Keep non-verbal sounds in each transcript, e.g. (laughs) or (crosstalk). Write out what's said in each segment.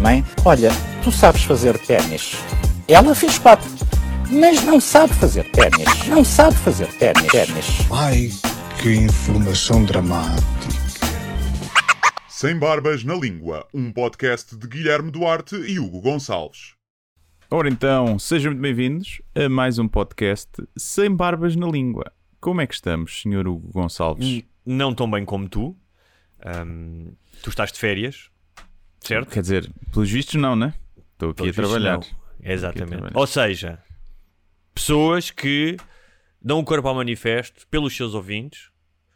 Mãe, olha, tu sabes fazer ténis. Ela fez quatro, mas não sabe fazer ténis. Não sabe fazer ténis. ténis. Ai, que informação dramática. Sem Barbas na Língua, um podcast de Guilherme Duarte e Hugo Gonçalves. Ora então, sejam muito bem-vindos a mais um podcast Sem Barbas na Língua. Como é que estamos, Sr. Hugo Gonçalves? N- Não tão bem como tu. Ahm, tu estás de férias, certo? Quer dizer, pelos vistos não, né? Estou aqui Pelos a trabalhar. Exatamente. trabalhar. Ou seja, pessoas que dão o corpo ao manifesto pelos seus ouvintes,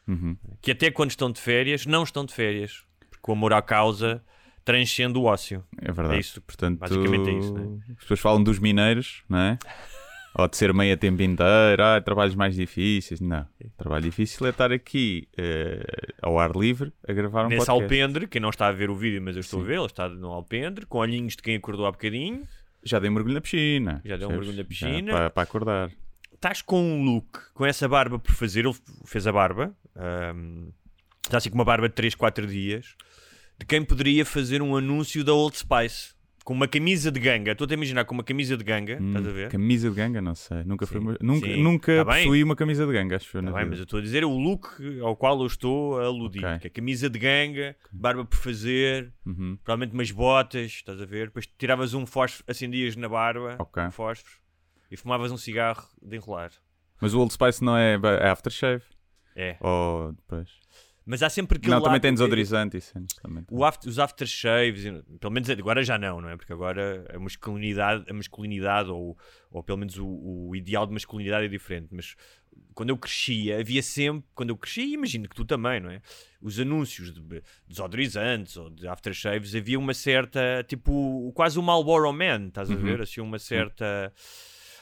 Uhum. que até quando estão de férias, não estão de férias. Porque o amor à causa transcende o ócio. É verdade. É isso, Portanto, basicamente é isso, né? As pessoas falam dos mineiros, não é? Ou de ser meio a tempo inteiro, ah, trabalhos mais difíceis. Não. Trabalho difícil é estar aqui eh, ao ar livre a gravar um Nesse podcast. alpendre, quem não está a ver o vídeo, mas eu estou Sim. a ver, ele está no alpendre, com olhinhos de quem acordou há bocadinho. Já dei um mergulho na piscina. Já deu um mergulho na piscina. Para, para acordar. estás com um look, com essa barba por fazer, ele fez a barba, ahm, está assim com uma barba de 3, 4 dias, de quem poderia fazer um anúncio da Old Spice, com uma camisa de ganga, estou a imaginar com uma camisa de ganga, Hum, estás a ver? Camisa de ganga, não sei. Nunca, Sim. uma- nunca, Sim. nunca Tá bem. possuí uma camisa de ganga, acho eu. na Tá bem, vida. mas eu estou a dizer o look ao qual eu estou a aludir, Ok. que é camisa de ganga, barba por fazer, Uhum. provavelmente umas botas, estás a ver? Depois tiravas um fósforo, acendias na barba, Ok. um fósforo, e fumavas um cigarro de enrolar. Mas o Old Spice não é é aftershave? É. Ou depois? Mas há sempre aquele Não, também tem desodorizante cenas também. O after- os aftershaves, pelo menos agora já não, não é? Porque agora a masculinidade, a masculinidade ou, ou pelo menos o, o ideal de masculinidade é diferente. Mas quando eu crescia, havia sempre, quando eu crescia, imagino que tu também, não é? Os anúncios de desodorizantes ou de aftershaves, havia uma certa, tipo, quase o Marlboro Man, estás a Uhum. ver? Assim, uma certa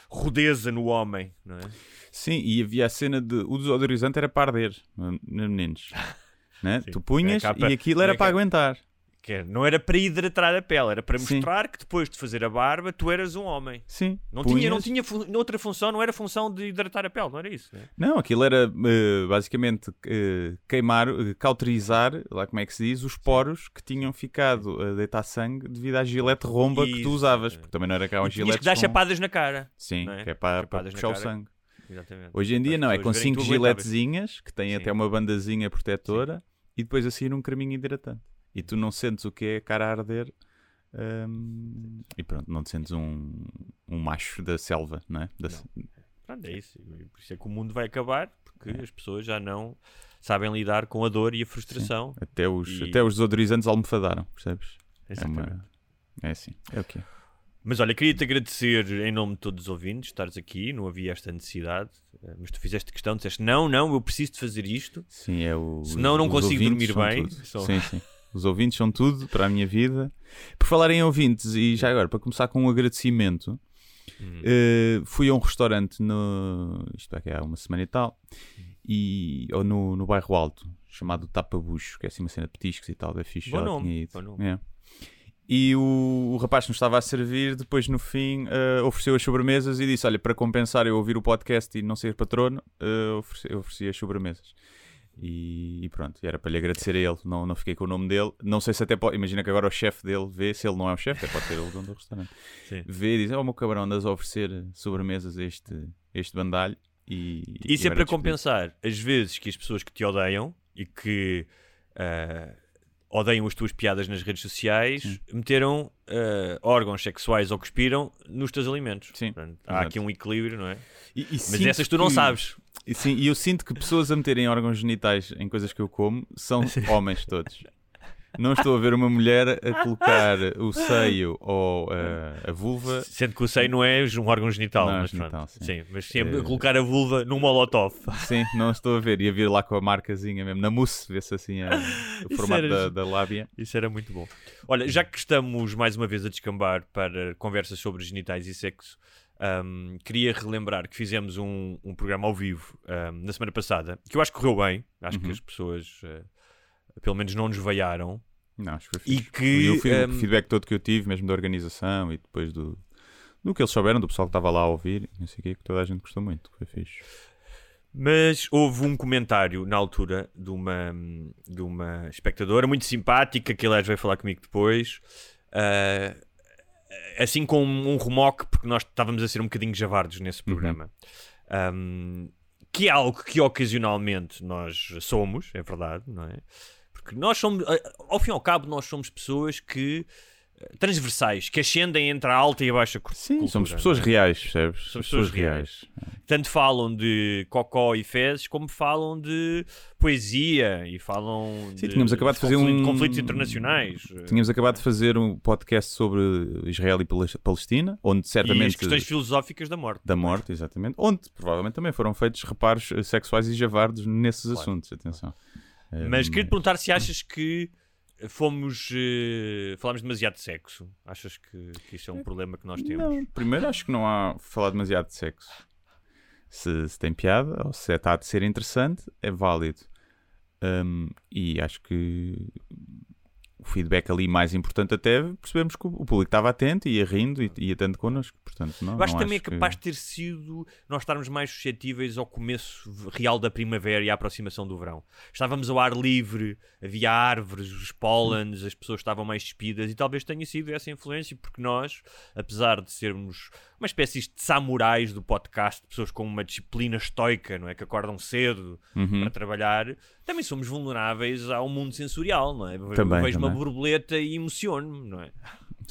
rudeza no homem, não é? Sim, e havia a cena de. O desodorizante era para arder, nos meninos. (laughs) né? Sim. Tu punhas É capa- e aquilo era é para aguentar. Que é, não era para hidratar a pele, era para Sim. mostrar que depois de fazer a barba tu eras um homem. Sim. Não tinha, não punhas- tinha fu- outra função, não era função de hidratar a pele, não era isso. Né? Não, aquilo era eh, basicamente eh, queimar, eh, cauterizar, lá como é que se diz, os poros que tinham ficado a deitar sangue devido à gilete romba que tu Isso, usavas. Porque também não era cá um E tinhas gilete. que dar chapadas na cara. Sim, é? que é para, para puxar o sangue. Exatamente. Hoje em dia não, é com verem que 5 tu aguentavas. giletezinhas que têm Sim. até uma bandazinha protetora e depois assim um creminho hidratante. E tu não sentes o que é a cara a arder hum, e pronto, não te sentes um, um macho da selva, não é? Da- Pronto, é isso. E Por isso é que o mundo vai acabar, porque as pessoas já não sabem lidar com a dor e a frustração. Até, os, E- até os desodorizantes almofadaram, percebes? É, Exatamente. uma, é assim, é o que é. Mas olha, queria-te agradecer em nome de todos os ouvintes estares aqui, não havia esta necessidade, eh, mas tu fizeste questão, disseste não, não, eu preciso de fazer isto. Sim, é o. Senão não os consigo ouvintes dormir bem. São- Sim, sim. Os ouvintes são tudo para a minha vida. Por falar em ouvintes, e já agora, para começar com um agradecimento, Hum. eh, fui a um restaurante no. Isto é que há uma semana e tal, e, ou no, no bairro Alto, chamado Tapa Bucho, que é assim uma cena de petiscos e tal, é fixe. Bom nome, bom nome. É. E o, o rapaz que nos estava a servir, depois no fim, eh, ofereceu as sobremesas e disse: Olha, para compensar eu ouvir o podcast e não ser patrono, eh, ofereci, eu ofereci as sobremesas. E, e pronto, era para lhe agradecer a ele. Não, não fiquei com o nome dele. Não sei se até pode. Imagina que agora o chefe dele vê, se ele não é o chefe, até pode ser o dono do restaurante. Sim. Vê e diz: Oh, meu cabrão, andas a oferecer sobremesas a este, este bandalho. E, Isso e é para compensar as vezes que as pessoas que te odeiam e que ah, odeiam as tuas piadas nas redes sociais meteram ah, órgãos sexuais ou cuspiram nos teus alimentos. Sim, Portanto, há exato. aqui um equilíbrio, não é? E- e Mas essas tu não que- sabes. E sim, e eu sinto que pessoas a meterem órgãos genitais em coisas que eu como são (laughs) homens todos. Não estou a ver uma mulher a colocar o seio ou uh, a vulva. Sendo que o seio não é um órgão genital, Não é mas genital, pronto. sim. Sim, mas Eh, a colocar a vulva num molotov. Sim, não estou a ver. Ia vir lá com a marcazinha mesmo, na mousse, vê-se assim a- o (laughs) Isso formato era- da, da lábia. Isso era muito bom. Olha, já que estamos mais uma vez a descambar para conversas sobre genitais e sexo, ahm, queria relembrar que fizemos um, um programa ao vivo ahm, na semana passada, que eu acho que correu bem. Acho que Uhum. as pessoas, eh, pelo menos, não nos veiaram. Não, acho que foi E fixe. que, E o o feedback todo que eu tive, mesmo da organização e depois do, do que eles souberam, do pessoal que estava lá a ouvir, não sei o que, que toda a gente gostou muito. Foi fixe. Mas houve um comentário na altura de uma, de uma espectadora muito simpática, que aliás veio falar comigo depois, ah, assim com um remoque, porque nós estávamos a ser um bocadinho javardos nesse programa. Um, que é algo que ocasionalmente nós somos, é verdade, não é? Porque nós somos, ah, ao fim e ao cabo, nós somos pessoas que ah, transversais, que ascendem entre a alta e a baixa Sim, cultura. somos pessoas é? reais, percebes? Somos pessoas reais. tanto falam de cocó e fezes, como falam de poesia e falam Sim, de tínhamos acabado de fazer conflito- um- conflitos internacionais. Tínhamos acabado de fazer um podcast sobre Israel e Palestina, onde e as certamente. questões filosóficas da morte. da morte, exatamente. Onde provavelmente também foram feitos reparos eh, sexuais e javardos nesses Claro. assuntos. Atenção. Eh, Mas queria te perguntar se achas que fomos. eh, falámos demasiado de sexo. Achas que, que isso é um problema que nós temos? Não, primeiro acho que não há falar demasiado de sexo. Se, se tem piada ou se está a ser interessante, é válido. Um, e acho que o feedback ali mais importante até percebemos que o público estava atento e ia rindo e ia tanto connosco. Portanto, não, Eu acho não também é que- capaz de ter sido nós estarmos mais suscetíveis ao começo real da primavera e à aproximação do verão. Estávamos ao ar livre, havia árvores, os pólenes, as pessoas estavam mais despidas e talvez tenha sido essa influência, porque nós, apesar de sermos uma espécie de samurais do podcast, pessoas com uma disciplina estoica, não é? Que acordam cedo Uhum. para trabalhar, também somos vulneráveis ao mundo sensorial, não é? Também, vejo uma também. borboleta e emociono-me, não é?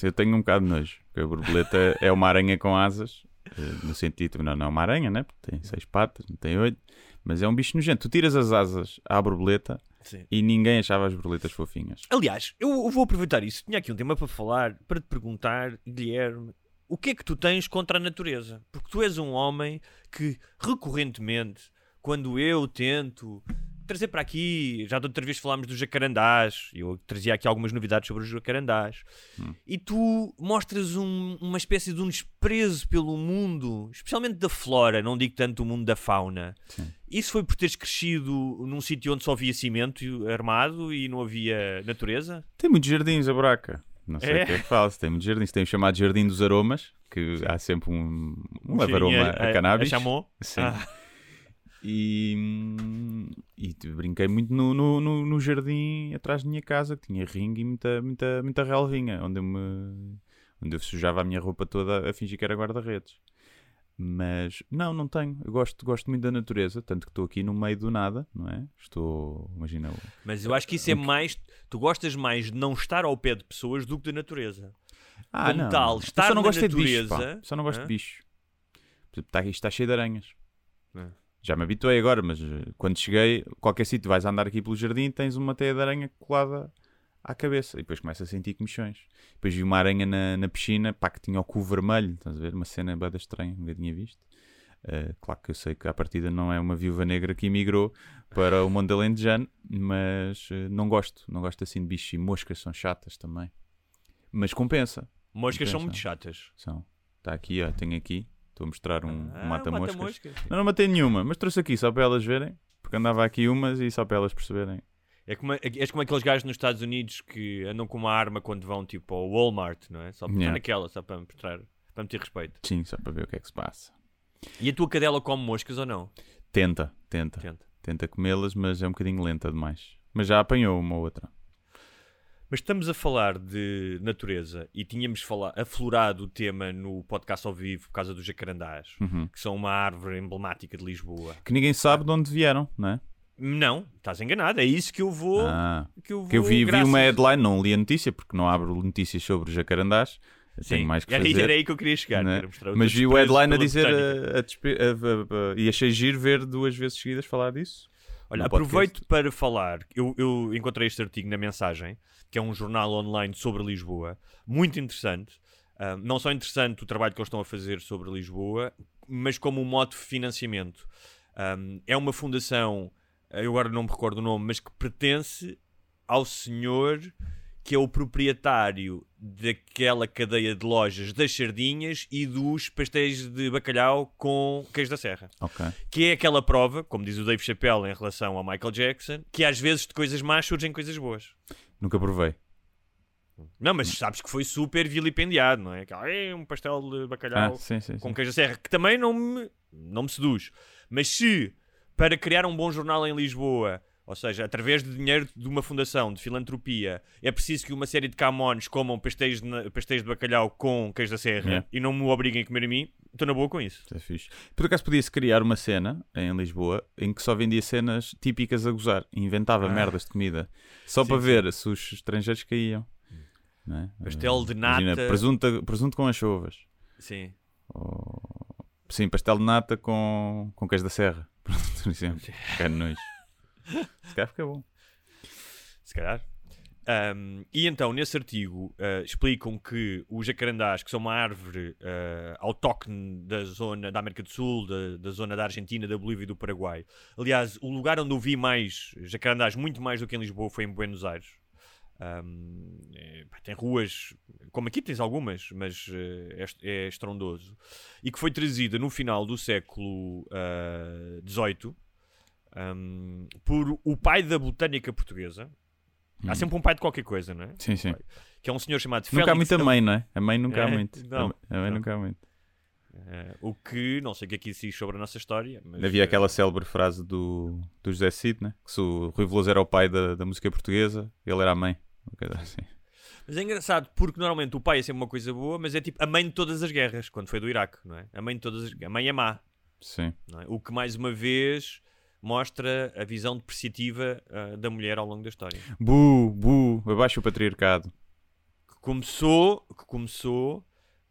Eu tenho um bocado de nojo, porque a borboleta é uma aranha com asas, eh, no sentido, não, não é uma aranha, né? Porque tem seis patas, não tem oito, mas é um bicho nojento. Tu tiras as asas à borboleta Sim. e ninguém achava as borboletas fofinhas. Aliás, eu vou aproveitar isso. Tinha aqui um tema para falar, para te perguntar, Guilherme, o que é que tu tens contra a natureza? Porque tu és um homem que recorrentemente, quando eu tento trazer para aqui, já de outra vez falámos dos jacarandás, eu trazia aqui algumas novidades sobre os jacarandás, e tu mostras um- uma espécie de um desprezo pelo mundo, especialmente da flora, não digo tanto o mundo da fauna. Isso foi por teres crescido num sítio onde só havia cimento armado e não havia natureza? Tem muitos jardins a buraca. Não sei É? o que é que fala. Tem muitos jardins. Tem o chamado Jardim dos Aromas, que há sempre um, um, leve aroma a, cannabis. A chamou? Sim. Ah. E, e brinquei muito no, no, no- no jardim atrás da minha casa, que tinha ringue e muita, muita, muita relvinha, onde eu, me, onde eu sujava a minha roupa toda a fingir que era guarda-redes. Mas não, não tenho. Eu gosto, gosto muito da natureza, tanto que estou aqui no meio do nada, não é? Estou, imagina, Mas eu acho que isso é mais. Tu gostas mais de não estar ao pé de pessoas do que da natureza. Ah, Como não. tal, Eu estar só não gosto é de natureza- pá. Só não gosto Hã? de bichos. Por exemplo, tá, isto está cheio de aranhas. É. Já me habituei agora, mas eh, quando cheguei, qualquer sítio, vais andar aqui pelo jardim tens uma teia de aranha colada à cabeça. E depois começa a sentir comichões. Depois vi uma aranha na, na piscina, pá, que tinha o cu vermelho. Estás a ver? Uma cena bada estranha, nunca tinha visto. Eh, claro que eu sei que à partida não é uma viúva negra que emigrou para o mundo alentejano, mas eh, não gosto. Não gosto assim de bichos. E moscas são chatas também. Mas compensa. Moscas são Compensa. muito chatas. São. Está aqui, ó, tenho aqui. Estou a mostrar um, Ah, um mata-moscas. mata-moscas. não, não matei nenhuma, mas trouxe aqui só para elas verem. Porque andava aqui umas e só para elas perceberem. É como, és como aqueles gajos nos Estados Unidos que andam com uma arma quando vão tipo ao Walmart, não é? Só para Yeah. naquela, só para mostrar, para meter respeito. Sim, só para ver o que é que se passa. E a tua cadela come moscas ou não? Tenta, tenta. Tenta. Tenta comê-las, mas é um bocadinho lenta demais. Mas já apanhou uma ou outra. Mas estamos a falar de natureza e tínhamos falar, aflorado o tema no podcast ao vivo por causa dos jacarandás, Uhum. que são uma árvore emblemática de Lisboa. Que ninguém sabe de onde vieram, não é? Não, estás enganado, é isso que eu vou. Ah, que eu, vou que eu vi, vi uma headline, não li a notícia, porque não abro notícias sobre jacarandás. Sim, Tenho mais que era, fazer. era aí que eu queria chegar. é? o Mas vi o headline a dizer botânica. a, a a- a- e achei giro ver duas vezes seguidas falar disso. Olha, aproveito para falar. Eu, eu encontrei este artigo na Mensagem, que é um jornal online sobre Lisboa, muito interessante. Ah, não só interessante o trabalho que eles estão a fazer sobre Lisboa, mas como um modo de financiamento. Ah, é uma fundação, eu agora não me recordo o nome, mas que pertence ao senhor que é o proprietário daquela cadeia de lojas das sardinhas e dos pastéis de bacalhau com queijo da serra Ok. que é aquela prova, como diz o Dave Chappelle em relação ao Michael Jackson, que às vezes de coisas más surgem coisas boas. Nunca provei. Não, mas sabes que foi super vilipendiado, não é? Que, "Ah, é um pastel de bacalhau Ah, sim, sim, com sim. queijo da serra, que também não me, não me seduz. Mas se, para criar um bom jornal em Lisboa, ou seja, através de dinheiro de uma fundação de filantropia, é preciso que uma série de camões comam pastéis de, pastéis de bacalhau com queijo da serra e não me obriguem a comer a mim, estou na boa com isso. É fixe. Por acaso podia-se criar uma cena em Lisboa em que só vendia cenas típicas a gozar. Inventava Ah. merdas de comida. Só Sim, para sim. ver se os estrangeiros caíam. É? Pastel de Imagina, nata. presunto, presunto com anchovas. Sim. Ou- Sim, pastel de nata com, com queijo da serra. Por exemplo. Que nojo. Se calhar fica bom. se calhar. Um, e então, nesse artigo, uh, explicam que os jacarandás, que são uma árvore uh, autóctone da zona da América do Sul, da, da zona da Argentina, da Bolívia e do Paraguai. Aliás, o lugar onde eu vi mais jacarandás, muito mais do que em Lisboa, foi em Buenos Aires. Um, é, tem ruas, como aqui tens algumas, mas uh, é, é estrondoso. E que foi trazida no final do século XVIII um, por o pai da botânica portuguesa. Há Hum. sempre um pai de qualquer coisa, não é? Sim, sim. Que é um senhor chamado Nunca há Félix muita mãe, não é? A mãe nunca há É, muito. não, a mãe não. nunca há muito. Eh, o que não sei o que é que isso diz sobre a nossa história. Mas, Havia eh, aquela célebre frase do, do José Cid, né? que se o Rui Veloso era o pai da, da música portuguesa, ele era a mãe. Assim. Mas é engraçado porque normalmente o pai é sempre uma coisa boa, mas é tipo a mãe de todas as guerras, quando foi do Iraque, não é? A mãe de todas as... A mãe é má, Sim. é? O que mais uma vez mostra a visão depreciativa ah, da mulher ao longo da história. Bu, bu, abaixo o patriarcado. que começou, que começou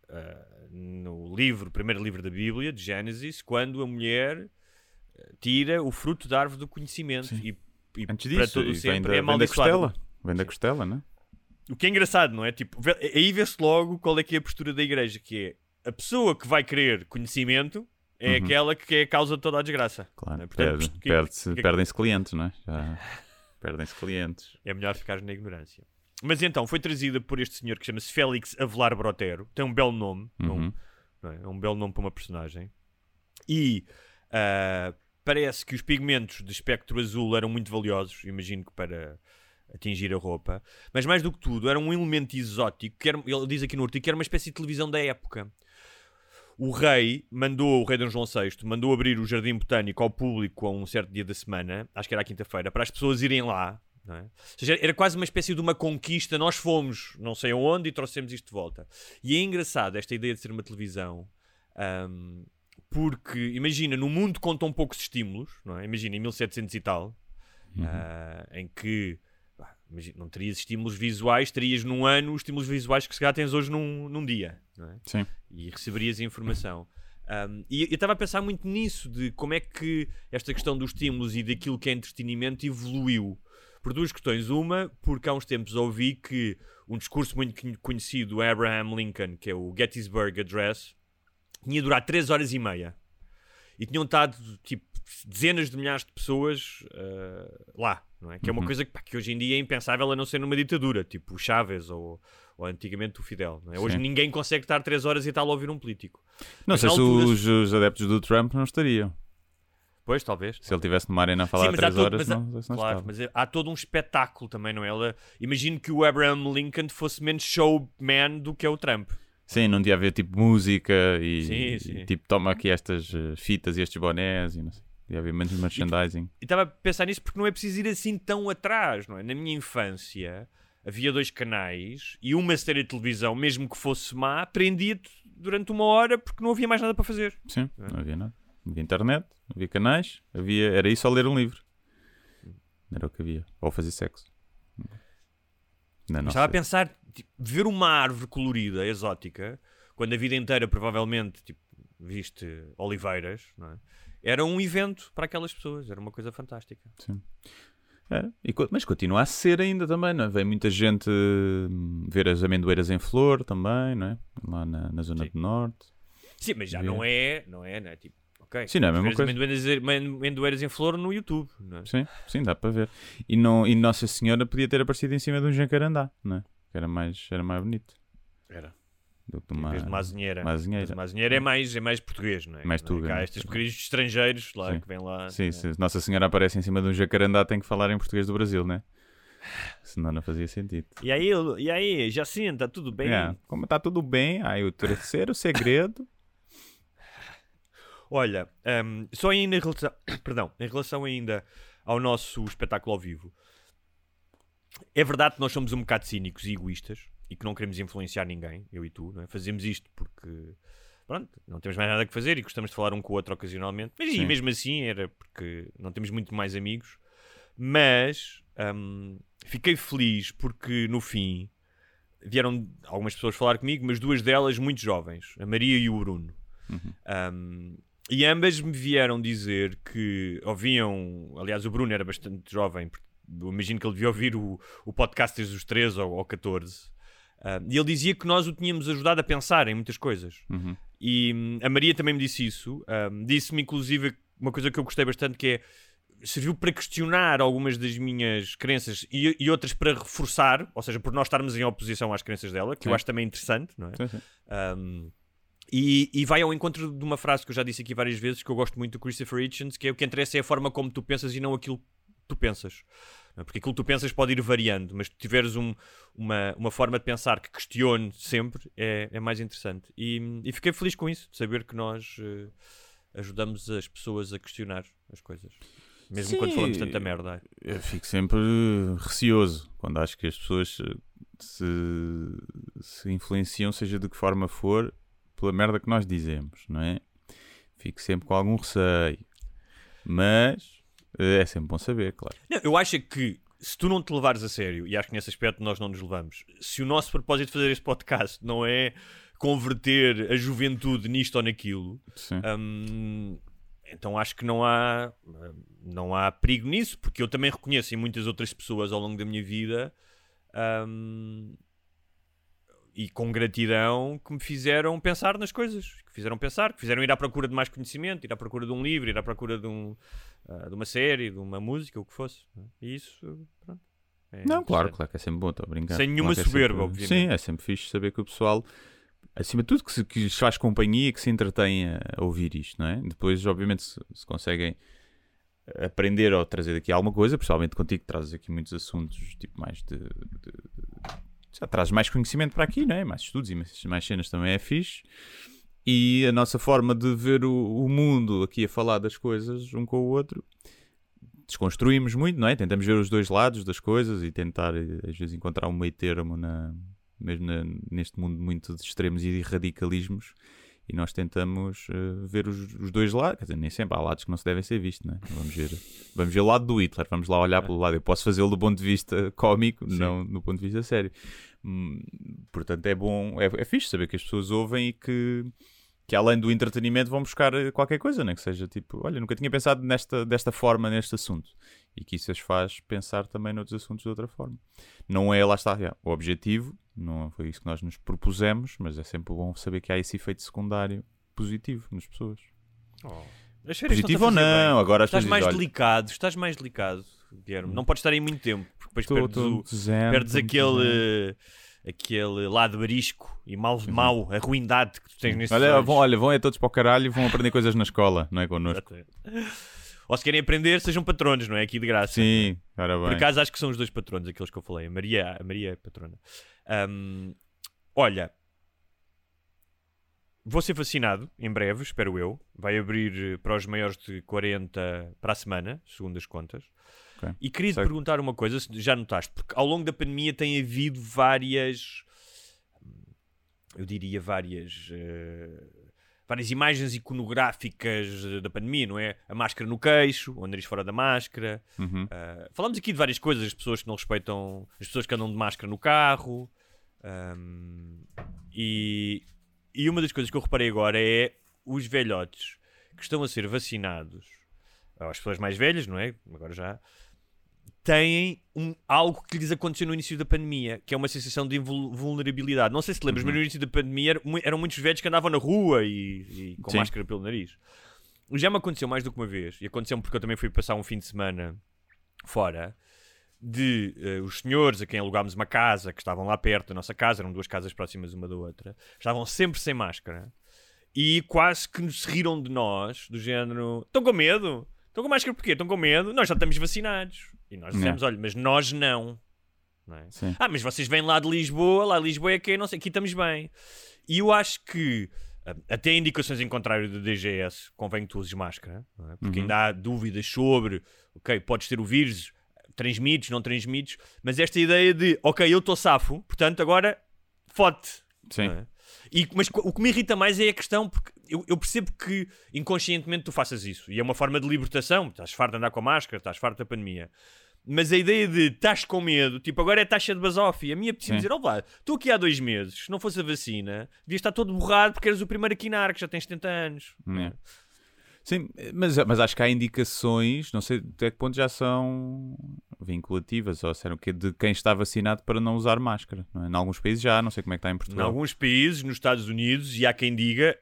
ah, no livro, primeiro livro da Bíblia, de Gênesis, quando a mulher ah, tira o fruto da árvore do conhecimento Sim. e, e Antes para disso, todo o vem sempre da, é da amaldiçoada. costela. Vem da costela, né? O que é engraçado, não é? Tipo, aí vê-se logo qual é que é a postura da igreja, que é a pessoa que vai querer conhecimento é Uhum. aquela que é a causa de toda a desgraça. Claro. é? Perde- perde-se- que- Perdem-se clientes, não é? Já (laughs) perdem-se clientes. É melhor ficar na ignorância. Mas então, foi trazida por este senhor que chama-se Félix Avelar Brotero. Tem um belo nome. Uhum. é? É um belo nome para uma personagem. E ah, parece que os pigmentos de espectro azul eram muito valiosos, imagino que para atingir a roupa. Mas mais do que tudo, era um elemento exótico, que era, ele diz aqui no artigo, que era uma espécie de televisão da época. O rei mandou, o rei Dom João VI, mandou abrir o Jardim Botânico ao público a um certo dia da semana, acho que era a quinta-feira, para as pessoas irem lá. É? Ou seja, era quase uma espécie de uma conquista. Nós fomos não sei aonde e trouxemos isto de volta. E é engraçado esta ideia de ser uma televisão, ahm, porque imagina, no mundo com tão poucos estímulos, é? imagina em 1700 e tal, ah, em que pá, imagina, não terias estímulos visuais, terias num ano os estímulos visuais que se calhar tens hoje num, num dia. É? Sim. e receberias informação. Um, e eu estava a pensar muito nisso, de como é que esta questão dos estímulos e daquilo que é entretenimento evoluiu. Por duas questões. Uma, porque há uns tempos ouvi que um discurso muito conhe- conhecido do Abraham Lincoln, que é o Gettysburg Address, tinha durado 3 horas e meia. E tinham estado, tipo, dezenas de milhares de pessoas ah, lá, não é? Que é uma Uhum. coisa que, pá, que hoje em dia é impensável a não ser numa ditadura, tipo o Chávez ou, ou antigamente o Fidel. é? Hoje ninguém consegue estar 3 horas e tal a ouvir um político. Não Mas sei se altura- os, os adeptos do Trump não estariam. Pois, talvez. Se ele estivesse numa arena a falar Sim, há mas há 3 todo- horas, mas há- não, não claro, estava. mas é- há todo um espetáculo também, não é? Imagino que o Abraham Lincoln fosse menos showman do que é o Trump. Sim, não devia haver tipo música e, Sim, e, sim. tipo toma aqui estas eh, fitas e estes bonés e não sei. Devia haver menos merchandising. E estava a pensar nisso porque não é preciso ir assim tão atrás, não é? Na minha infância havia dois canais e uma série de televisão, mesmo que fosse má, prendia-te durante uma hora porque não havia mais nada para fazer. Sim, não havia nada. Não havia internet, não havia canais, havia, era isso ou ler um livro. Era o que havia. Ou fazer sexo. Mas nossa- Estava a pensar, tipo, ver uma árvore colorida, exótica, quando a vida inteira provavelmente tipo, viste oliveiras, não é? era um evento para aquelas pessoas, era uma coisa fantástica. Sim. É, e mas continua a ser ainda também, não é? Vem muita gente hum, ver as amendoeiras em flor também, não é? Lá na, na zona Sim. do norte. Sim, mas já não é, não é, não é tipo, ok. Sim, não é a mesma coisa. Amendoeiras, em flor no YouTube, não é? Sim, sim, dá para ver. E, não, e Nossa Senhora podia ter aparecido em cima de um jacarandá, não é? Que era mais, era mais bonito Era. do que Em uma, vez de mazinheira. uma azinheira. Mas mazinheira é mais, é mais português, não é? Mais Não é? tuga, Cá não é? estes pequenos estrangeiros lá Sim. que vêm lá. Sim, é. se Nossa Senhora aparece em cima de um jacarandá, tem que falar em português do Brasil, né? Senão não fazia sentido. E aí, e aí, Jacinta, tudo bem? É, como tá tudo bem, aí o terceiro segredo. Olha, hum, só ainda em relação, (coughs) perdão, em relação ainda ao nosso espetáculo ao vivo, é verdade que nós somos um bocado cínicos e egoístas e que não queremos influenciar ninguém, eu e tu, não é? Fazemos isto porque, pronto, não temos mais nada que fazer e gostamos de falar um com o outro ocasionalmente, mas e Sim. mesmo assim era porque não temos muito mais amigos, mas hum, fiquei feliz porque no fim vieram algumas pessoas falar comigo, mas duas delas muito jovens, a Maria e o Bruno. Um, e ambas me vieram dizer que ouviam. Aliás, o Bruno era bastante jovem, eu imagino que ele devia ouvir o, o podcast desde os 13 ou, ou 14. Um, e ele dizia que nós o tínhamos ajudado a pensar em muitas coisas. Uhum. E hum, a Maria também me disse isso. Um, Disse-me, inclusive, uma coisa que eu gostei bastante, que é serviu para questionar algumas das minhas crenças e, e outras para reforçar, ou seja, por nós estarmos em oposição às crenças dela, que eu Sim. acho também interessante, não é? Sim, sim. Um, e, e vai ao encontro de uma frase que eu já disse aqui várias vezes, que eu gosto muito do Christopher Hitchens, que é o que interessa é a forma como tu pensas e não aquilo que tu pensas. É? Porque aquilo que tu pensas pode ir variando, mas se tiveres um- uma, uma forma de pensar que questione sempre, é, é mais interessante. E, e fiquei feliz com isso, de saber que nós eh, ajudamos as pessoas a questionar as coisas. Mesmo Sim. quando falamos tanta merda. Eu fico sempre receoso quando acho que as pessoas se, se influenciam, seja de que forma for, pela merda que nós dizemos, não é? Fico sempre com algum receio. Mas eh, é sempre bom saber, claro. Não, eu acho é que se tu não te levares a sério, e acho que nesse aspecto nós não nos levamos, se o nosso propósito de fazer este podcast não é converter a juventude nisto ou naquilo, hum, então acho que não há, não há perigo nisso, porque eu também reconheço em muitas outras pessoas ao longo da minha vida hum, e com gratidão que me fizeram pensar nas coisas, que fizeram pensar, que fizeram ir à procura de mais conhecimento, ir à procura de um livro, ir à procura de, um, ah, de uma série, de uma música, o que fosse. E isso, pronto. é Não, claro, claro que é sempre bom, estou a brincar. Sem nenhuma Claro que é soberba, sempre- obviamente. Sim, é sempre fixe saber que o pessoal, acima de tudo, que se, que lhes faz companhia, que se entretém a, a ouvir isto, não é? Depois, obviamente, se, se conseguem aprender ou trazer aqui alguma coisa, principalmente contigo, que trazes aqui muitos assuntos, tipo, mais de. de- já traz mais conhecimento para aqui, não é? Mais estudos e mais, mais cenas também é fixe. E a nossa forma de ver o, o mundo aqui a falar das coisas um com o outro desconstruímos muito, não é? Tentamos ver os dois lados das coisas e tentar, eh, às vezes, encontrar um meio termo na, mesmo na- neste mundo muito de extremos e de radicalismos. E nós tentamos eh, ver os, os dois lados, quer dizer, nem sempre há lados que não se devem ser vistos, não é? Vamos ver, vamos ver o lado do Hitler, vamos lá olhar pelo lado. Eu posso fazê-lo do ponto de vista cómico, não do ponto de vista sério. Hum, portanto, é bom, é, é fixe saber que as pessoas ouvem e que, que além do entretenimento vão buscar eh, qualquer coisa, né? que seja tipo, olha, nunca tinha pensado nesta, desta forma neste assunto e que isso as faz pensar também noutros assuntos de outra forma. Não é, lá está, já, o objetivo, não foi isso que nós nos propusemos, mas é sempre bom saber que há esse efeito secundário positivo nas pessoas. As férias Positivo ou não, bem. agora Estás mais olha, delicado, estás mais delicado, Guilherme. Não podes estar aí muito tempo, porque depois Tô- perdes, tô o, zen, perdes aquele, aquele lado arisco e mau, mau, a ruindade que tu tens nesses Olha, olhos. vão, olha, vão é todos para o caralho e vão aprender coisas na escola, não é connosco. Ou se querem aprender, sejam patronos, não é? Aqui de graça. Sim, ora bem. Por acaso acho que são os dois patronos, aqueles que eu falei. A Maria, a Maria é patrona. Ahm, olha, vou ser vacinado em breve, espero eu. Vai abrir eh, para os maiores de 40 para a semana, segundo as contas. Ok. E queria te Sei. perguntar uma coisa, se já notaste, porque ao longo da pandemia tem havido várias. Eu diria várias. Várias imagens iconográficas da pandemia, não é? A máscara no queixo, o nariz fora da máscara. Uhum. Uh, falamos aqui de várias coisas, as pessoas que não respeitam, as pessoas que andam de máscara no carro. um, e, e uma das coisas que eu reparei agora é os velhotes que estão a ser vacinados, ou as pessoas mais velhas, não é? Agora já, têm um, algo que lhes aconteceu no início da pandemia, que é uma sensação de vulnerabilidade. Não sei se te lembras, mas no início da pandemia eram mu- eram muitos velhos que andavam na rua e, e com Sim. máscara pelo nariz. Já me aconteceu mais do que uma vez, e aconteceu porque eu também fui passar um fim de semana fora, de eh, os senhores a quem alugámos uma casa, que estavam lá perto da nossa casa, eram duas casas próximas uma da outra, estavam sempre sem máscara e quase que nos riram de nós, do género: estão com medo? Estão com máscara porquê? Estão com medo? Nós já estamos vacinados. E nós dissemos: olha, mas nós não. Não é? Ah, mas vocês vêm lá de Lisboa, lá Lisboa é que não sei, aqui estamos bem. E eu acho que ah, até indicações em contrário do DGS, convém que tu uses máscara, é? porque Uhum. ainda há dúvidas sobre, ok, podes ter o vírus, transmites, não transmites, mas esta ideia de, ok, eu estou safo, portanto agora fode-te. Sim. é? E, mas o que me irrita mais é a questão, porque eu, eu percebo que inconscientemente tu faças isso, e é uma forma de libertação, estás farto de andar com a máscara, estás farto da pandemia. Mas a ideia de estás com medo, tipo, agora é taxa de basófia. A minha precisa dizer: Olá, estou aqui há dois meses, se não fosse a vacina, devias estar todo borrado porque eras o primeiro a quinar, que já tens 70 anos. É. Sim, mas, mas acho que há indicações, não sei até que ponto já são vinculativas, ou serão que de quem está vacinado para não usar máscara. Não é? Em alguns países já, não sei como é que está em Em Portugal. alguns países, nos Estados Unidos, e há quem diga,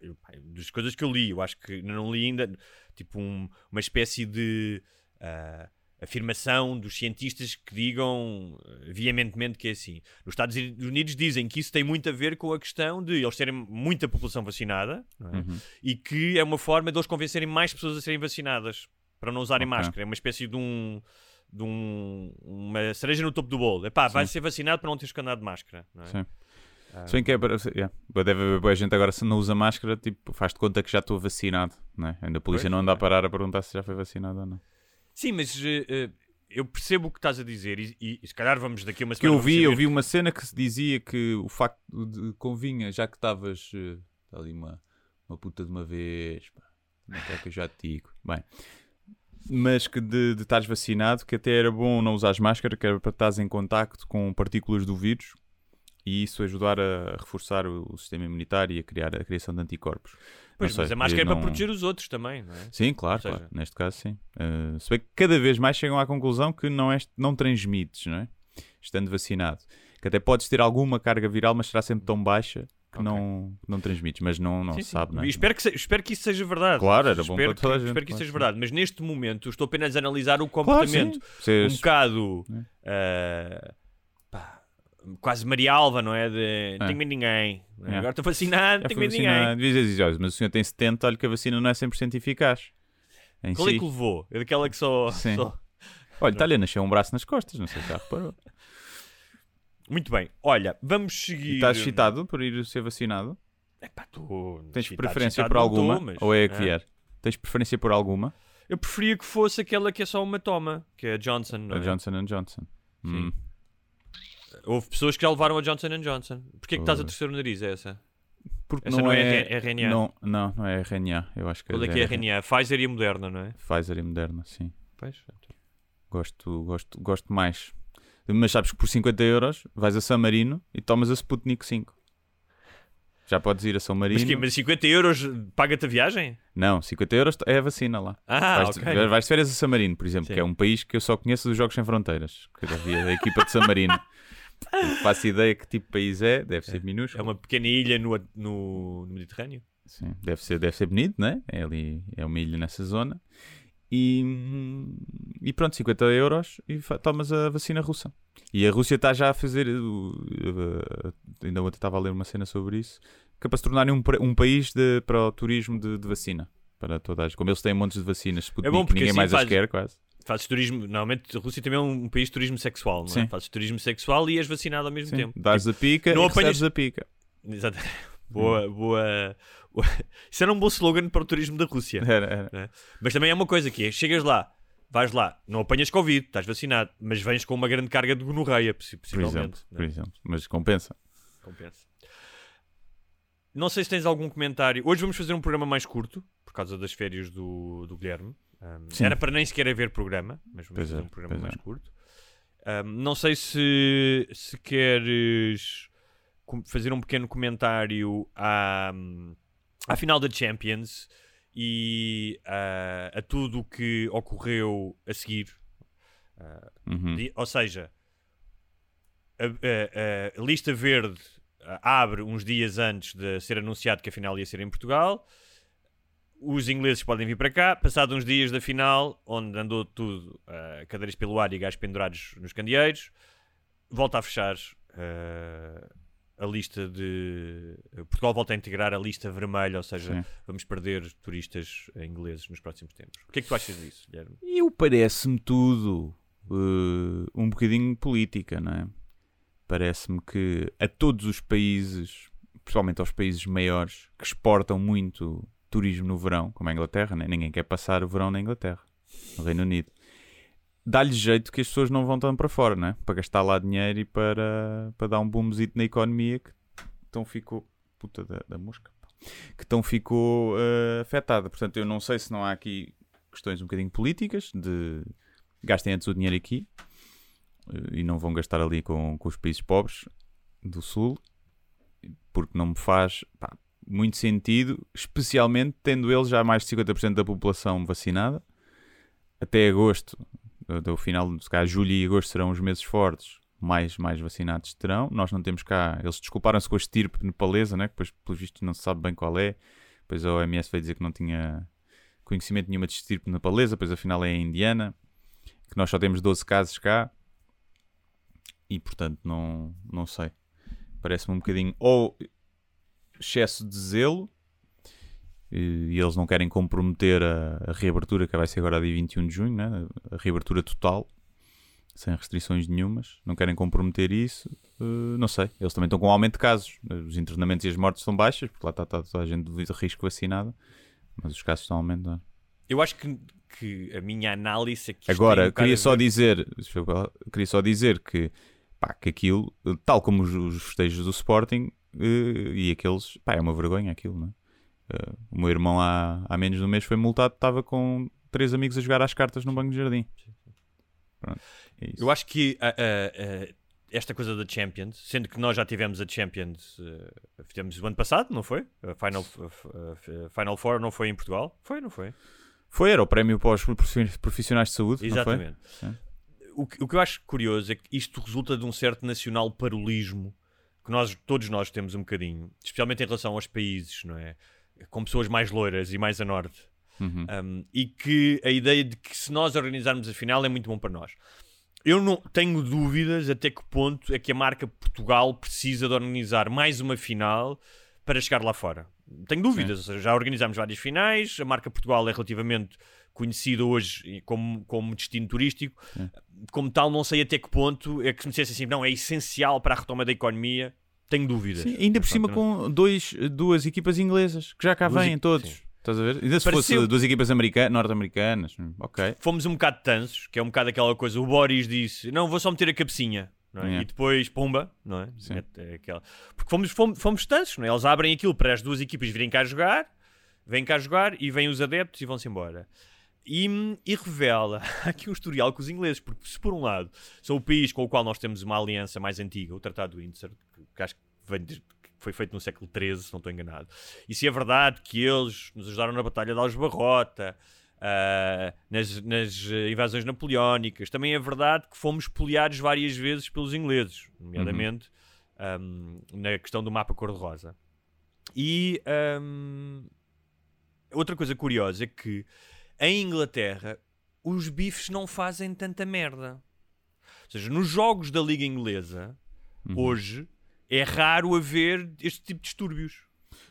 das coisas que eu li, eu acho que não li ainda, tipo um- uma espécie de ah, afirmação dos cientistas que digam eh, veementemente que é assim. Nos Estados Unidos dizem que isso tem muito a ver com a questão de eles terem muita população vacinada é? Uhum. e que é uma forma de eles convencerem mais pessoas a serem vacinadas para não usarem Ok. máscara. É uma espécie de um. De um, uma cereja no topo do bolo. Epá, vai Sim. ser vacinado para não teres que andar de máscara. Não é? Sim. Se bem que é, para- yeah. Deve haver boa gente agora se não usa máscara, tipo, faz de conta que já estou vacinado. Não é? Ainda a polícia Pois, não anda a é. parar a perguntar se já foi vacinado ou não. Sim, mas eh, eu percebo o que estás a dizer e, e- e se calhar vamos daqui a uma Que semana. eu vi, eu vi uma cena que se dizia que o facto de convinha, já que estavas tá ali uma, uma puta de uma vez, pá, não é que eu já te digo. Bem, mas que de, de estares vacinado, que até era bom não usares máscara, que era para estares em contacto com partículas do vírus e isso ajudar a reforçar o, o sistema imunitário e a criar a criação de anticorpos. Pois, Não sei, mas a máscara é eu para não- proteger os outros também, não é? Sim, claro, seja- claro. Neste caso, sim. Uh, se bem que cada vez mais chegam à conclusão que não, és, não transmites, não é? Estando vacinado. Que até podes ter alguma carga viral, mas será sempre tão baixa que Ok. não, não transmites. Mas não, não Sim, se sim. sabe, não é? Espero que, se- espero que isso seja verdade. Claro, era bom espero para toda a gente, Espero que isso claro, seja verdade. Mas neste momento estou apenas a analisar o Claro, comportamento. Vocês- um bocado É. pá, quase Maria Alva, não é? De não É. tenho medo de ninguém. não é? É. Agora estou vacinado, não tenho foi medo de ninguém. Devias dizer, olha, mas o senhor tem 70, olha que a vacina não é 100% eficaz. Em Qual é si. que levou? É daquela que só. Sim. só- Olha, está-lhe a nascer um braço nas costas, não sei se já reparou. Muito bem. Olha, vamos seguir. E estás excitado por ir ser vacinado? Epá, tô Tens excitado, preferência excitado por não alguma? tô, mas, ou é a que é. vier? Tens preferência por alguma? Eu preferia que fosse aquela que é só uma toma, que é a Johnson. Não A é? Johnson Johnson. Hum. Houve pessoas que já levaram a Johnson Johnson. Porquê que estás a torcer o nariz? É essa? Porque Essa não, não é é, RNA? Não, não, não é RNA. Eu acho que Qual é que é RNA? Pfizer e Moderna, não é? Pfizer e Moderna, sim. Pois. Gosto, gosto, gosto mais. Mas sabes que por 50 euros vais a San Marino e tomas a Sputnik 5. Já podes ir a São Marino. Mas, quê? mas 50 euros paga-te a viagem? Não, 50 euros é a vacina lá. Ah, vais, ok. vais de férias a San Marino, por exemplo, Sim. que é um país que eu só conheço dos Jogos Sem Fronteiras. Que havia a equipa de San Marino. (laughs) Não faço ideia que tipo de país é, deve ser É minúsculo. uma pequena ilha no, no, no Mediterrâneo. Sim, deve ser, deve ser bonito, né? É ali, é uma ilha nessa zona. E, e pronto, 50 euros e tomas a vacina russa. E a Rússia está já a fazer. uh, ainda ontem estava a ler uma cena sobre isso. Que é para se tornarem um, um país de, para o turismo de, de vacina. Para todas as. Como eles têm montes de vacinas, Sputnik, bom porque ninguém assim mais faz- as quer, quase. Fazes turismo. Normalmente a Rússia também é um país de turismo sexual, não é? Sim. Fazes turismo sexual e és vacinado ao mesmo Sim. tempo. Dás a pica não e apanhas- a pica. Exato. (laughs) Boa, boa. Isso era um bom slogan para o turismo da Rússia. Era, era. Mas também é uma coisa que é, chegas lá, vais lá, não apanhas Covid, estás vacinado, mas vens com uma grande carga de gonorreia, possi- Por possivelmente. exemplo, não por é? exemplo. Mas compensa. Compensa. Não sei se tens algum comentário. Hoje vamos fazer um programa mais curto, por causa das férias do, do Guilherme. Um, era para nem sequer haver programa, mas vamos fazer é, um programa mais é. curto. Um, não sei se, se queres fazer um pequeno comentário à, à final da Champions e ah, a tudo o que ocorreu a seguir. Ah, Uhum. di- ou seja, a, a- a lista verde ah, abre uns dias antes de ser anunciado que a final ia ser em Portugal. Os ingleses podem vir para cá. Passados uns dias da final, onde andou tudo, ah, cadeiras pelo ar e gajos pendurados nos candeeiros, volta a fechar ah, a lista de. Portugal volta a integrar a lista vermelha, ou seja, Sim. vamos perder turistas ingleses nos próximos tempos. O que é que tu achas disso, Guilherme? Eu parece-me tudo eh, um bocadinho política, não é? Parece-me que a todos os países, principalmente aos países maiores, que exportam muito turismo no verão, como a Inglaterra, né? ninguém quer passar o verão na Inglaterra, no Reino Unido. Dá-lhe jeito que as pessoas não vão tão para fora, não é? Para gastar lá dinheiro e para, para dar um boomzito na economia que então ficou. Puta da, da mosca. Que então ficou eh, afetada. Portanto, eu não sei se não há aqui questões um bocadinho políticas de gastem antes o dinheiro aqui eh, e não vão gastar ali com, com os países pobres do Sul porque não me faz pá, muito sentido, especialmente tendo eles já mais de 50% da população vacinada. Até agosto, do- do final, se calhar julho e agosto serão os meses fortes, mais, mais vacinados terão. Nós não temos cá, eles desculparam-se com a estirpe nepalesa, né? que depois, pelo visto, não se sabe bem qual é. Depois a OMS veio dizer que não tinha conhecimento nenhuma de estirpe nepalesa, depois afinal é a indiana, que nós só temos 12 casos cá. E portanto, não, não sei. Parece-me um bocadinho ou excesso de zelo e, e eles não querem comprometer a, a reabertura, que vai ser agora dia 21 de junho, né? a reabertura total, sem restrições nenhumas. Não querem comprometer isso. eh, não sei. Eles também estão com um aumento de casos. Os internamentos e as mortes são baixas, porque lá está, está toda a gente de risco vacinada, mas os casos estão a aumentar. Eu acho que, que a minha análise é que isto Agora, um queria só ver- dizer, queria só dizer que, pá, que aquilo, tal como os, os festejos do Sporting e aqueles, pá, é uma vergonha aquilo, não é? Eh, o meu irmão há, há menos de um mês foi multado, estava com três amigos a jogar às cartas num banco de jardim. Pronto, é. Eu acho que ah, ah, ah, esta coisa da Champions, sendo que nós já tivemos a Champions, ah, fizemos o ano passado, não foi? A Final, Final Four não foi em Portugal? Foi, não foi? Foi, era o prémio para os profi- profissionais de saúde? Exatamente. O que, o que eu acho curioso é que isto resulta de um certo nacional parolismo que nós, todos nós temos um bocadinho, especialmente em relação aos países, não é? Com pessoas mais loiras e mais a norte. Uhum. Um, e que a ideia de que se nós organizarmos a final é muito bom para nós. Eu não tenho dúvidas até que ponto é que a marca Portugal precisa de organizar mais uma final para chegar lá fora. Tenho dúvidas, ou seja, já organizámos várias finais, a marca Portugal é relativamente conhecida hoje como, como destino turístico. Como tal, não sei até que ponto é que se me dissesse assim, não, é essencial para a retoma da economia. Tenho dúvidas. Sim, ainda por cima com dois, duas equipas inglesas, que já cá Duas vêm todos. sim. Estás a ver? Ainda se Pareceu- fosse duas equipas americanas, norte-americanas, hum, ok. fomos um bocado tansos, que é um bocado aquela coisa. O Boris disse: Não, vou só meter a cabecinha. é? Yeah. E depois, pumba, não é? Sim. É aquela- Porque fomos, fomos, fomos tansos, não é? Eles abrem aquilo para as duas equipas virem cá jogar, vêm cá jogar e vêm os adeptos e vão-se embora. E, e revela (laughs) aqui um historial com os ingleses, porque se por um lado são o país com o qual nós temos uma aliança mais antiga, o Tratado de Windsor, que, acho que vem que foi feito no século XIII, se não estou enganado. E se é verdade que eles nos ajudaram na Batalha de Aljubarrota, ah, nas, nas invasões napoleónicas, também é verdade que fomos poliados várias vezes pelos ingleses, nomeadamente ahm, na questão do mapa cor-de-rosa. E ahm, outra coisa curiosa é que em Inglaterra os bifes não fazem tanta merda. Ou seja, nos jogos da Liga Inglesa, hoje, é raro haver este tipo de distúrbios.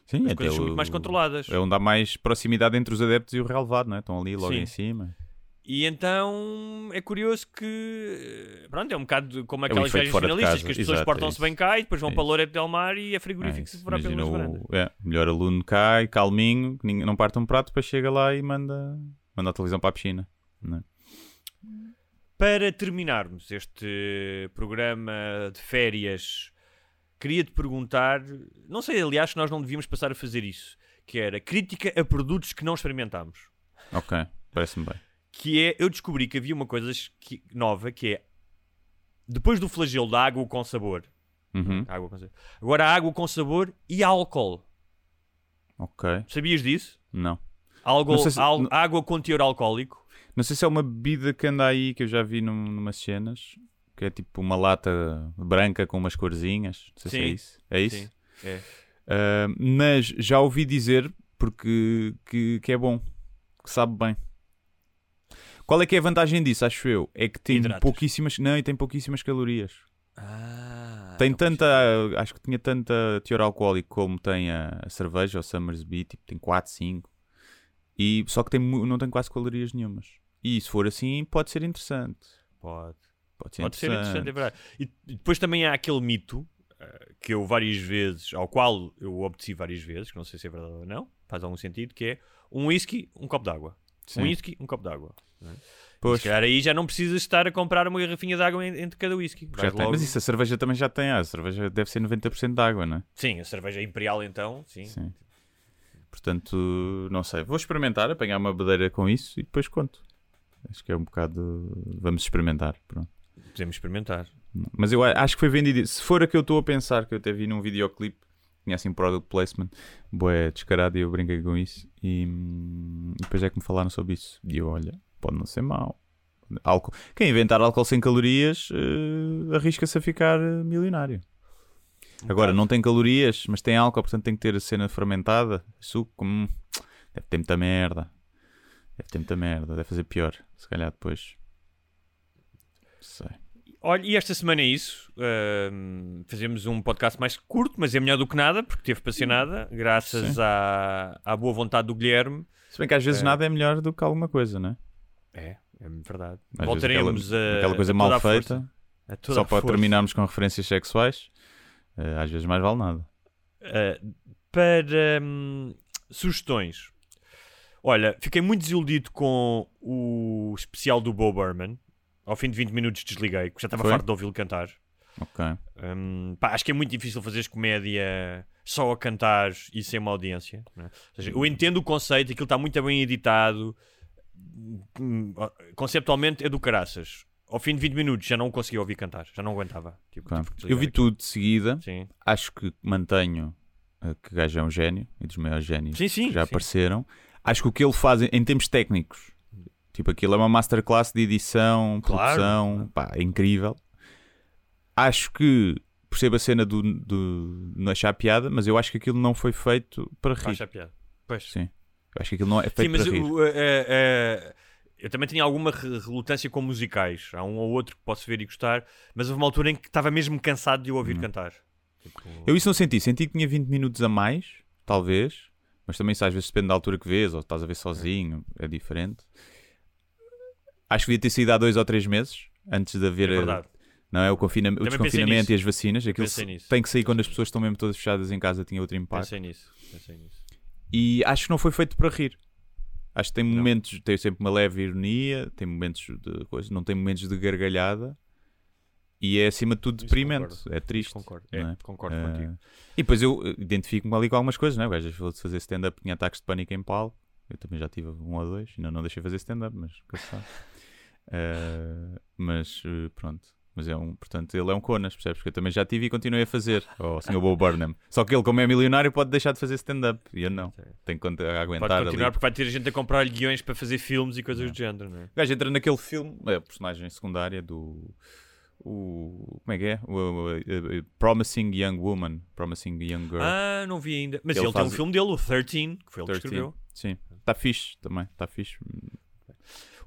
Sim, As coisas são o- muito mais controladas. É onde há mais proximidade entre os adeptos e o relevado, não é? Estão ali logo Sim. em cima. E então é curioso que pronto, é um bocado como o aquelas efeito viagens finalistas que as pessoas é portam-se bem cá e depois vão É para isso. Loreto del Mar e é É frigorífico se for pelas o, é, o melhor aluno cai, calminho, não parte um prato, depois chega lá e manda, manda a televisão para a piscina. Não é? Para terminarmos este programa de férias, queria-te perguntar, não sei, aliás, se nós não devíamos passar a fazer isso, que era crítica a produtos que não experimentámos. Ok, parece-me bem. que é, eu descobri que havia uma coisa que- nova, que é, depois do flagelo da água com sabor, Uhum. água com sabor, agora água com sabor e álcool. Ok, Sabias disso? não. Algo, se- al- não- água com teor alcoólico. Não sei se é uma bebida que anda aí que eu já vi num, numas cenas, que é tipo uma lata branca com umas corzinhas. Não sei se é Sim. isso. É isso? Sim, é. Ah, mas já ouvi dizer porque que, que é bom, que sabe bem. Qual é que é a vantagem disso, acho eu? É que tem Hidratas. pouquíssimas, não, e tem pouquíssimas calorias. Ah, Tem então, tanta, acho que tinha tanta teor alcoólico como tem a, a cerveja, o Summersby, tipo, tem 4, 5. E só que tem, não tem quase calorias nenhumas. E se for assim, pode ser interessante. Pode. Pode ser Pode ser interessante. interessante, é verdade. E e depois também há aquele mito eh, que eu várias vezes, ao qual eu obedeci várias vezes, que não sei se é verdade ou não, faz algum sentido, que é um whisky, um copo d'água. Um whisky, um copo d'água. é? Pois. Se calhar aí já não precisas estar a comprar uma garrafinha de água en- entre cada whisky. Logo- Mas isso a cerveja também já tem. Ah, a cerveja deve ser 90% de água, não é? Sim, a cerveja imperial então, sim. Sim. Portanto, não sei. Vou experimentar, apanhar uma bedeira com isso e depois conto. Acho que é um bocado. Vamos experimentar. Pronto. Podemos experimentar. Mas eu acho que foi vendido. Se for a que eu estou a pensar, que eu até vi num videoclipe, tinha assim product placement, boé descarado e eu brinquei com isso. E hum, depois é que me falaram sobre isso. E eu, olha, pode não ser mau. Álcool. Quem inventar álcool sem calorias eh, arrisca-se a ficar eh, milionário. Agora, não tem calorias, mas tem álcool, portanto tem que ter a cena fermentada, suco. hum, deve ter muita merda. Deve ter muita merda, deve fazer pior. Se calhar depois. Sei. Olha, e esta semana é isso. Ahm, fazemos um podcast mais curto, mas é melhor do que nada, porque teve para ser nada, graças à, à boa vontade do Guilherme. Se bem que às vezes É. nada é melhor do que alguma coisa, não é? É, é verdade. Às Voltaremos aquela, a. aquela coisa a mal feita, força. Só para força. terminarmos com referências sexuais, às vezes mais vale nada. Uh, para hum, sugestões. Olha, fiquei muito desiludido com o especial do Bo Burnham. Ao fim de 20 minutos desliguei, porque já estava Foi? farto de ouvi-lo cantar. Ok. Hum, pá, acho que é muito difícil fazeres comédia só a cantar e sem uma audiência. não é? Ou seja, eu entendo o conceito, aquilo está muito bem editado, hum, conceptualmente é do caraças. Ao fim de 20 minutos já não conseguia ouvir cantar, já não aguentava. Tipo, tive que Eu vi desligar tudo de seguida. Sim. acho que mantenho eh, que o gajo é um gênio e dos maiores génios Sim, sim, que já sim. apareceram. Acho que o que ele faz em, em termos técnicos, tipo aquilo é uma masterclass de edição, Claro. produção, pá, é incrível. Acho que percebo a cena do, do não achar piada, mas eu acho que aquilo não foi feito para rir. Acha piada. Pois. Sim. Eu acho que aquilo não é feito Sim, mas para rir. o- eh, eh, eh, eu também tinha alguma re- relutância com musicais. Há um ou outro que posso ver e gostar, mas houve uma altura em que estava mesmo cansado de o ouvir cantar. Tipo, Hum. Eu isso não senti. Senti que tinha 20 minutos a mais, talvez. Mas também isso às vezes depende da altura que vês, ou estás a ver sozinho, é diferente. Acho que devia ter saído há dois ou três meses, antes de haver é verdade. não é, o, confina o desconfinamento e as vacinas. Aquilo tem que sair quando as pessoas estão mesmo todas fechadas em casa, tinha outro impacto. Pensei nisso. Pensei nisso. E acho que não foi feito para rir. Acho que tem Não. momentos, tem sempre uma leve ironia, tem momentos de coisa, não tem momentos de gargalhada. E é acima de tudo Isso deprimente, concordo. é triste. Concordo. não É, é? concordo Eh, contigo. E depois eu eh, identifico-me ali com algumas coisas, não é? Gajo falou de fazer stand-up, tinha ataques de pânico em palco. Eu também já tive um ou dois, ainda não deixei fazer stand-up, mas que. Eh, (laughs) mas eh, pronto. Mas é um, portanto, ele é um conas, percebes? Porque eu também já tive e continuei a fazer. Ou o Sr. Bo Burnham. Só que ele, como é milionário, pode deixar de fazer stand-up. E eu não. Tenho que aguentar Pode continuar ali. porque vai ter gente a comprar guiões para fazer filmes e coisas do género, não é? O gajo entra naquele filme, é a personagem secundária do. O, como é que é? O, o- o- o- Promising Young Woman. Promising Young Girl. Ah, não vi ainda. Mas Ele ele, tem um faz- filme dele, o 13, que foi ele que 13. escreveu. Sim, está fixe também, está fixe.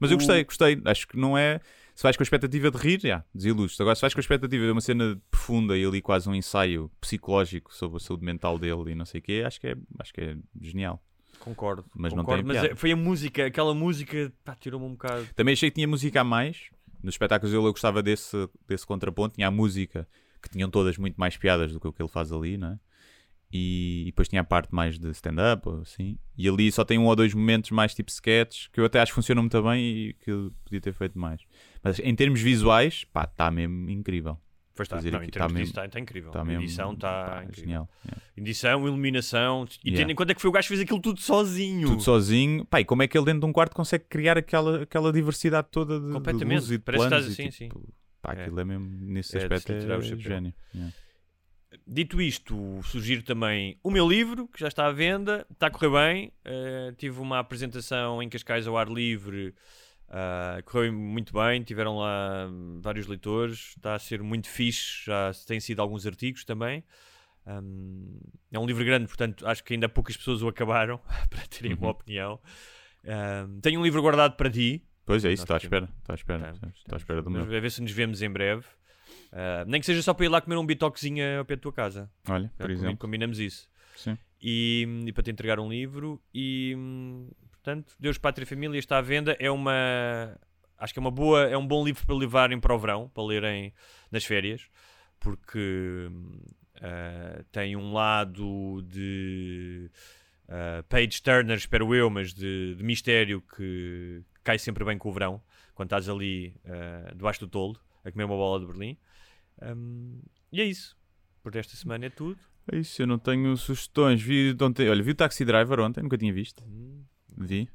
Mas eu O- gostei, gostei. Acho que não é. Se vais com a expectativa de rir, já, desiludes. Agora, se vais com a expectativa de uma cena profunda e ali quase um ensaio psicológico sobre a saúde mental dele e não sei o quê, acho que é, acho que é genial. Concordo. Mas não concordo, tem mas é- foi a música, aquela música, tirou-me um bocado. Também achei que tinha música a mais. Nos espetáculos dele eu gostava desse, desse contraponto. Tinha a música, que tinham todas muito mais piadas do que o que ele faz ali, não é? E, e depois tinha a parte mais de stand-up, assim. E ali só tem um ou dois momentos mais tipo sketches, que eu até acho que funcionam muito bem e que eu podia ter feito mais. Mas em termos visuais, pá, está mesmo incrível. Pois está, não, aqui em tá termos disso está tá incrível. Tá mesmo, edição está incrível. genial. yeah. Edição, iluminação. E Yeah. tendo em conta que foi o gajo que fez aquilo tudo sozinho. Tudo sozinho. Pá, e como é que ele dentro de um quarto consegue criar aquela, aquela diversidade toda de, de Completamente. luz e de Parece que planos estás e, assim, tipo, sim. Pá, É. aquilo é mesmo, nesse É de aspecto, é chapéu. gênio. yeah. Dito isto, sugiro também o meu livro, que já está à venda, está a correr bem. Uh, tive uma apresentação em Cascais ao ar livre, uh, correu muito bem. Tiveram lá vários leitores, está a ser muito fixe. Já têm sido alguns artigos também. Um, é um livro grande, portanto, acho que ainda poucas pessoas o acabaram (laughs) para terem uma Uhum. opinião. Um, tenho um livro guardado para ti. Pois é isso, estou à espera. Estou à espera. Estou à espera do meu. a ver se nos vemos em breve. Uh, nem que seja só para ir lá comer um bitoquezinho ao pé da tua casa. Olha, Já por exemplo. Combinamos isso. Sim. E, e para te entregar um livro. E portanto, Deus, Pátria e Família está à venda. É uma. Acho que é uma boa, é um bom livro para levarem para o verão, para lerem nas férias, porque ah, tem um lado de ah, page turner, espero eu, mas de, de mistério que cai sempre bem com o verão, quando estás ali ah, debaixo do toldo a comer uma bola de Berlim. Hum, e é isso. Por esta semana é tudo. É isso, eu não tenho sugestões. Vi ontem, olha, vi o Taxi Driver ontem, nunca tinha visto. Hum, Vi.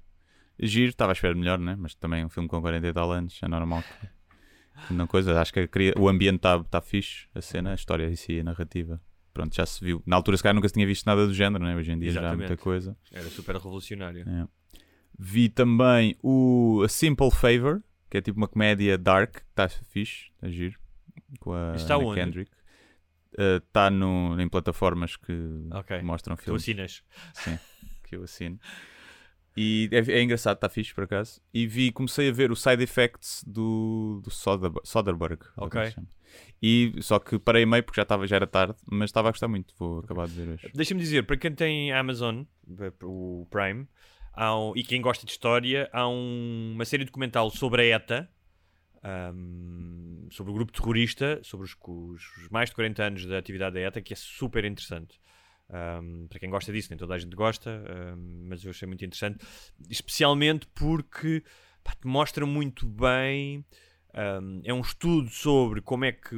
Giro, estava à espera de melhor, né? Mas também um filme com 40 e tal anos, é normal que. Não coisa, acho que a o ambiente está tá fixe, a cena, a história em si, a narrativa. Pronto, já se viu. Na altura, se calhar, nunca se tinha visto nada do género, né? Hoje em dia já há Exatamente. muita coisa. Era super revolucionário. É. Vi também o A Simple Favor, que é tipo uma comédia dark, que está fixe, está giro, com a Está Anna onde? Kendrick. Está no em plataformas que Ok. mostram Tu filmes assinas. Sim, que eu assino. E é, é engraçado, está fixe por acaso. E vi, comecei a ver o side effects do, do Soderbergh. Soderbergh ou Ok. E só que parei meio porque já, estava, já era tarde, mas estava a gostar muito. Vou acabar de ver hoje. Deixa-me dizer, para quem tem Amazon, o Prime, há um- e quem gosta de história, há um- uma série documental sobre a ETA, ahm, sobre o grupo terrorista, sobre os, os mais de 40 anos da atividade da ETA, que é super interessante. Ahm, para quem gosta disso, nem toda a gente gosta, ahm, mas eu achei muito interessante, especialmente porque pá, te mostra muito bem. é um estudo sobre como é que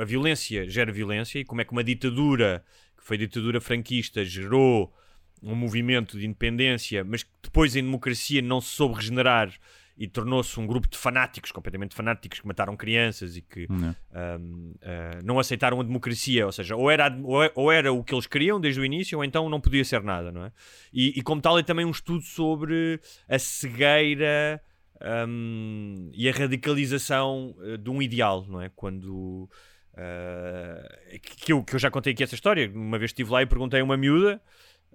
a violência gera violência e como é que uma ditadura, que foi ditadura franquista, gerou um movimento de independência, mas que depois em democracia não se soube regenerar e tornou-se um grupo de fanáticos, completamente fanáticos, que mataram crianças e que Não. um, uh, não aceitaram a democracia, ou seja, ou era, ou é- ou era o que eles queriam desde o início, ou então não podia ser nada, não é? E, e como tal é também um estudo sobre a cegueira um, e a radicalização uh, de um ideal, não é? Quando uh, que, que eu, que eu já contei aqui essa história, uma vez estive lá e perguntei a uma miúda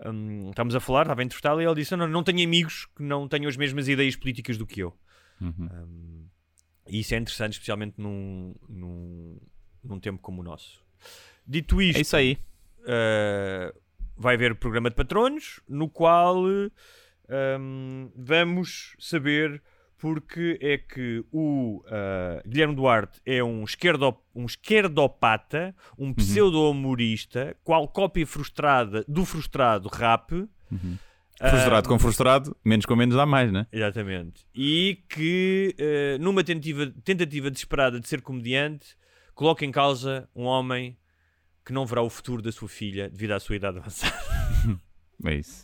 um, estávamos a falar, estava a entrevistá-la e ela disse: não, não tenho amigos que não tenham as mesmas ideias políticas do que eu. Uhum. Um, e isso é interessante, especialmente num, num, num tempo como o nosso. Dito isto, É isso aí. uh, vai haver programa de patronos, no qual um, vamos saber porque é que o uh, Guilherme Duarte é um, esquerdo, um esquerdopata, um pseudo-humorista, qual cópia frustrada do frustrado rap. Frustrado Um, com frustrado, menos com menos dá mais, né? Exatamente. E que, eh, numa tentativa, tentativa desesperada de ser comediante, coloca em causa um homem que não verá o futuro da sua filha devido à sua idade avançada. (laughs) É isso.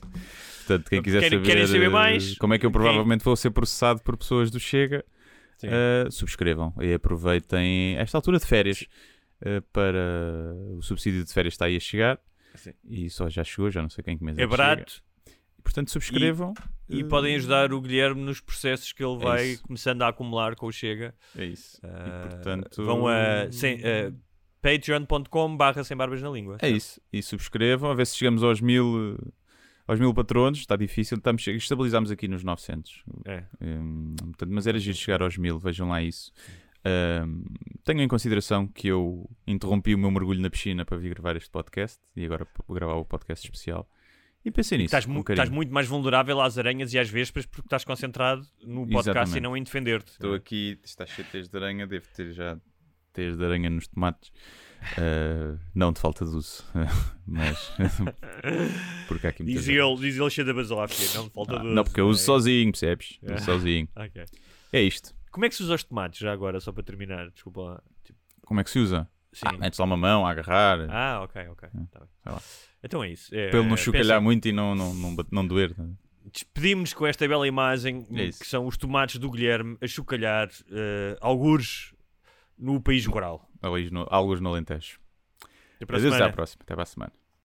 Portanto, quem quiser Querem- saber, querem saber eh, mais? como é que eu Quem- provavelmente vou ser processado por pessoas do Chega, eh, subscrevam e aproveitem esta altura de férias eh, para o subsídio de férias está aí a chegar Sim. e só já chegou, já não sei quem que mês É chega. barato E, portanto, subscrevam e eh, podem ajudar o Guilherme nos processos que ele É vai isso. começando a acumular com o Chega. É isso. Ah, e, portanto, Vão a, sem, a patreon.com barra sem barbas na língua. É isso. E subscrevam, a ver se chegamos aos mil, aos mil patronos. Está difícil, estamos, estabilizamos aqui nos 900. É. Hum, portanto, mas era giro chegar aos mil, vejam lá isso. Hum, tenham em consideração que eu interrompi o meu mergulho na piscina para vir gravar este podcast e agora gravar o podcast especial. E pensei nisso. Estás, mu- carinho. estás muito mais vulnerável às aranhas e às vespas porque estás concentrado no podcast Exatamente. e não em defender-te. Estou aqui, está cheio de teias de aranha, devo ter já teias de aranha nos tomates. Uh, não de falta de uso, (laughs) mas (laughs) porque há aqui Diz ele, diz ele cheio da basófia, não falta Ah, de não, porque eu uso É. sozinho, percebes? Uso É. (laughs) sozinho. Ok. É isto. Como é que se usa os tomates já agora, só para terminar? Desculpa lá. Tipo, Como é que se usa? sim. Ah, metes lá uma mão a agarrar, Ah, ok, ok. Tá sei lá. Então é isso. É, ele não é, chocalhar pensa- muito e não, não, não, não doer. né? Despedimos-nos com esta bela imagem É isso. que são os tomates do Guilherme a chocalhar uh, algures no país rural. Ali no, alguns no Alentejo. Adeus, à próxima. Até para a semana.